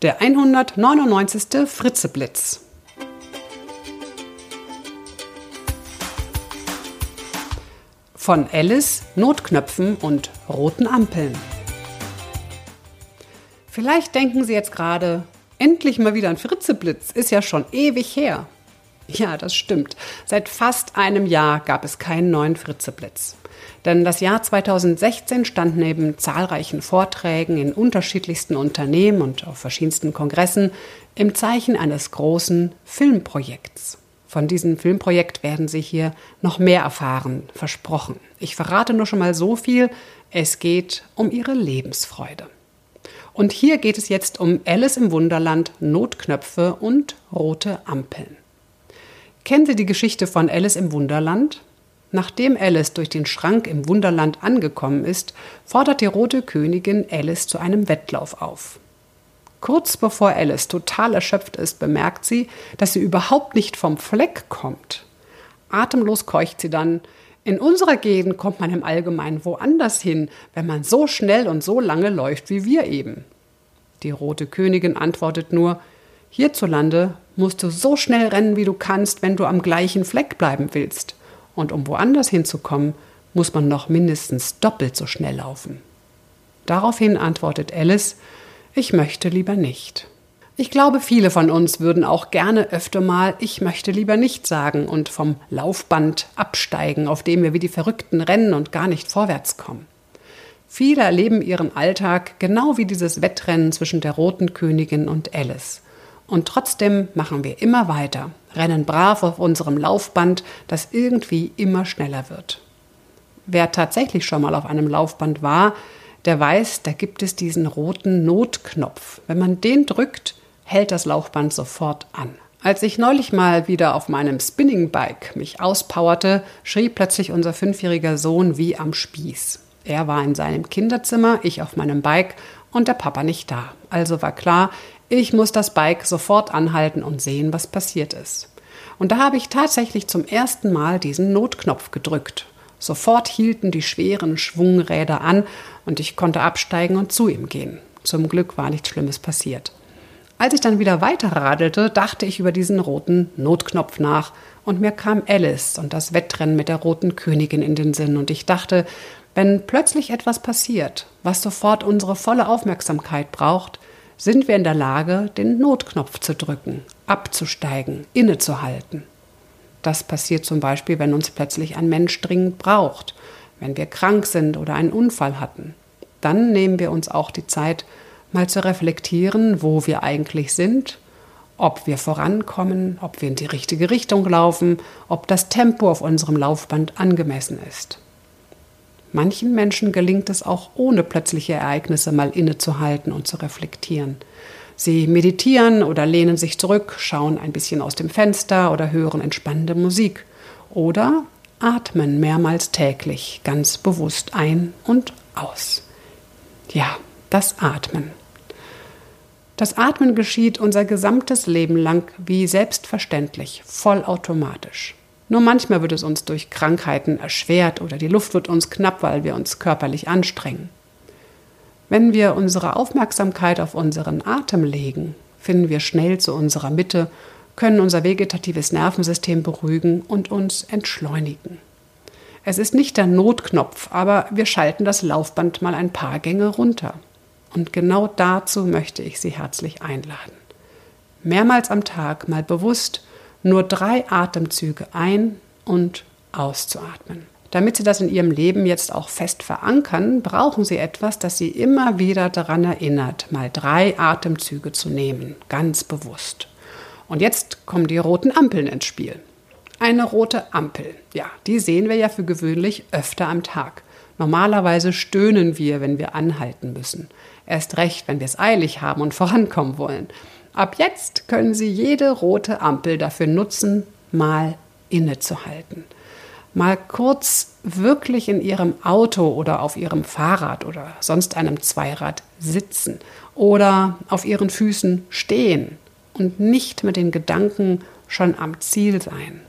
Der 199. Fritzeblitz. Von Alice, Notknöpfen und roten Ampeln. Vielleicht denken Sie jetzt gerade, endlich mal wieder ein Fritzeblitz, ist ja schon ewig her. Ja, das stimmt. Seit fast einem Jahr gab es keinen neuen Fritzeblitz. Denn das Jahr 2016 stand neben zahlreichen Vorträgen in unterschiedlichsten Unternehmen und auf verschiedensten Kongressen im Zeichen eines großen Filmprojekts. Von diesem Filmprojekt werden Sie hier noch mehr erfahren, versprochen. Ich verrate nur schon mal so viel, es geht um Ihre Lebensfreude. Und hier geht es jetzt um Alice im Wunderland, Notknöpfe und rote Ampeln. Kennen Sie die Geschichte von Alice im Wunderland? Nachdem Alice durch den Schrank im Wunderland angekommen ist, fordert die rote Königin Alice zu einem Wettlauf auf. Kurz bevor Alice total erschöpft ist, bemerkt sie, dass sie überhaupt nicht vom Fleck kommt. Atemlos keucht sie dann, in unserer Gegend kommt man im Allgemeinen woanders hin, wenn man so schnell und so lange läuft wie wir eben. Die rote Königin antwortet nur, hierzulande musst du so schnell rennen, wie du kannst, wenn du am gleichen Fleck bleiben willst. Und um woanders hinzukommen, muss man noch mindestens doppelt so schnell laufen. Daraufhin antwortet Alice, ich möchte lieber nicht. Ich glaube, viele von uns würden auch gerne öfter mal Ich möchte lieber nicht sagen und vom Laufband absteigen, auf dem wir wie die Verrückten rennen und gar nicht vorwärts kommen. Viele erleben ihren Alltag genau wie dieses Wettrennen zwischen der roten Königin und Alice. Und trotzdem machen wir immer weiter, rennen brav auf unserem Laufband, das irgendwie immer schneller wird. Wer tatsächlich schon mal auf einem Laufband war, der weiß, da gibt es diesen roten Notknopf. Wenn man den drückt, hält das Laufband sofort an. Als ich neulich mal wieder auf meinem Spinningbike mich auspowerte, schrie plötzlich unser fünfjähriger Sohn wie am Spieß. Er war in seinem Kinderzimmer, ich auf meinem Bike und der Papa nicht da. Also war klar, ich muss das Bike sofort anhalten und sehen, was passiert ist. Und da habe ich tatsächlich zum ersten Mal diesen Notknopf gedrückt. Sofort hielten die schweren Schwungräder an und ich konnte absteigen und zu ihm gehen. Zum Glück war nichts Schlimmes passiert. Als ich dann wieder weiterradelte, dachte ich über diesen roten Notknopf nach und mir kam Alice und das Wettrennen mit der roten Königin in den Sinn und ich dachte, wenn plötzlich etwas passiert, was sofort unsere volle Aufmerksamkeit braucht, sind wir in der Lage, den Notknopf zu drücken, abzusteigen, innezuhalten. Das passiert zum Beispiel, wenn uns plötzlich ein Mensch dringend braucht, wenn wir krank sind oder einen Unfall hatten. Dann nehmen wir uns auch die Zeit, mal zu reflektieren, wo wir eigentlich sind, ob wir vorankommen, ob wir in die richtige Richtung laufen, ob das Tempo auf unserem Laufband angemessen ist. Manchen Menschen gelingt es auch ohne plötzliche Ereignisse mal innezuhalten und zu reflektieren. Sie meditieren oder lehnen sich zurück, schauen ein bisschen aus dem Fenster oder hören entspannende Musik oder atmen mehrmals täglich ganz bewusst ein und aus. Ja, das Atmen. Das Atmen geschieht unser gesamtes Leben lang wie selbstverständlich, vollautomatisch. Nur manchmal wird es uns durch Krankheiten erschwert oder die Luft wird uns knapp, weil wir uns körperlich anstrengen. Wenn wir unsere Aufmerksamkeit auf unseren Atem legen, finden wir schnell zu unserer Mitte, können unser vegetatives Nervensystem beruhigen und uns entschleunigen. Es ist nicht der Notknopf, aber wir schalten das Laufband mal ein paar Gänge runter. Und genau dazu möchte ich Sie herzlich einladen. Mehrmals am Tag mal bewusst nur drei Atemzüge ein- und auszuatmen. Damit Sie das in Ihrem Leben jetzt auch fest verankern, brauchen Sie etwas, das Sie immer wieder daran erinnert, mal drei Atemzüge zu nehmen, ganz bewusst. Und jetzt kommen die roten Ampeln ins Spiel. Eine rote Ampel, ja, die sehen wir ja für gewöhnlich öfter am Tag. Normalerweise stöhnen wir, wenn wir anhalten müssen. Erst recht, wenn wir es eilig haben und vorankommen wollen. Ab jetzt können Sie jede rote Ampel dafür nutzen, mal innezuhalten. Mal kurz wirklich in Ihrem Auto oder auf Ihrem Fahrrad oder sonst einem Zweirad sitzen oder auf Ihren Füßen stehen und nicht mit den Gedanken schon am Ziel sein.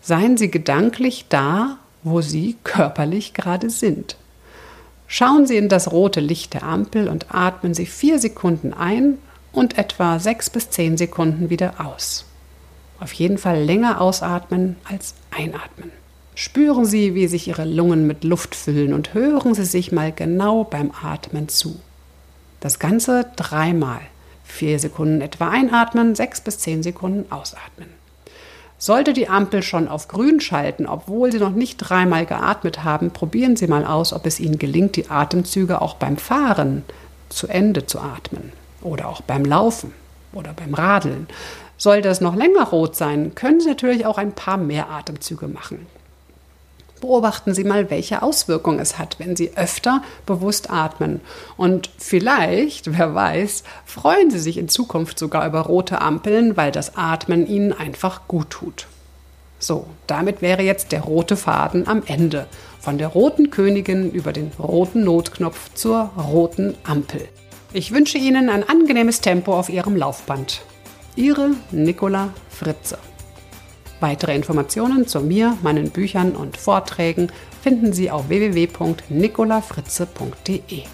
Seien Sie gedanklich da, wo Sie körperlich gerade sind. Schauen Sie in das rote Licht der Ampel und atmen Sie vier Sekunden ein und etwa sechs bis zehn Sekunden wieder aus. Auf jeden Fall länger ausatmen als einatmen. Spüren Sie, wie sich Ihre Lungen mit Luft füllen und hören Sie sich mal genau beim Atmen zu. Das Ganze dreimal. Vier Sekunden etwa einatmen, sechs bis zehn Sekunden ausatmen. Sollte die Ampel schon auf grün schalten, obwohl Sie noch nicht dreimal geatmet haben, probieren Sie mal aus, ob es Ihnen gelingt, die Atemzüge auch beim Fahren zu Ende zu atmen oder auch beim Laufen oder beim Radeln. Sollte es noch länger rot sein, können Sie natürlich auch ein paar mehr Atemzüge machen. Beobachten Sie mal, welche Auswirkungen es hat, wenn Sie öfter bewusst atmen. Und vielleicht, wer weiß, freuen Sie sich in Zukunft sogar über rote Ampeln, weil das Atmen Ihnen einfach gut tut. So, damit wäre jetzt der rote Faden am Ende. Von der roten Königin über den roten Notknopf zur roten Ampel. Ich wünsche Ihnen ein angenehmes Tempo auf Ihrem Laufband. Ihre Nicola Fritze. Weitere Informationen zu mir, meinen Büchern und Vorträgen finden Sie auf www.nicolafritze.de.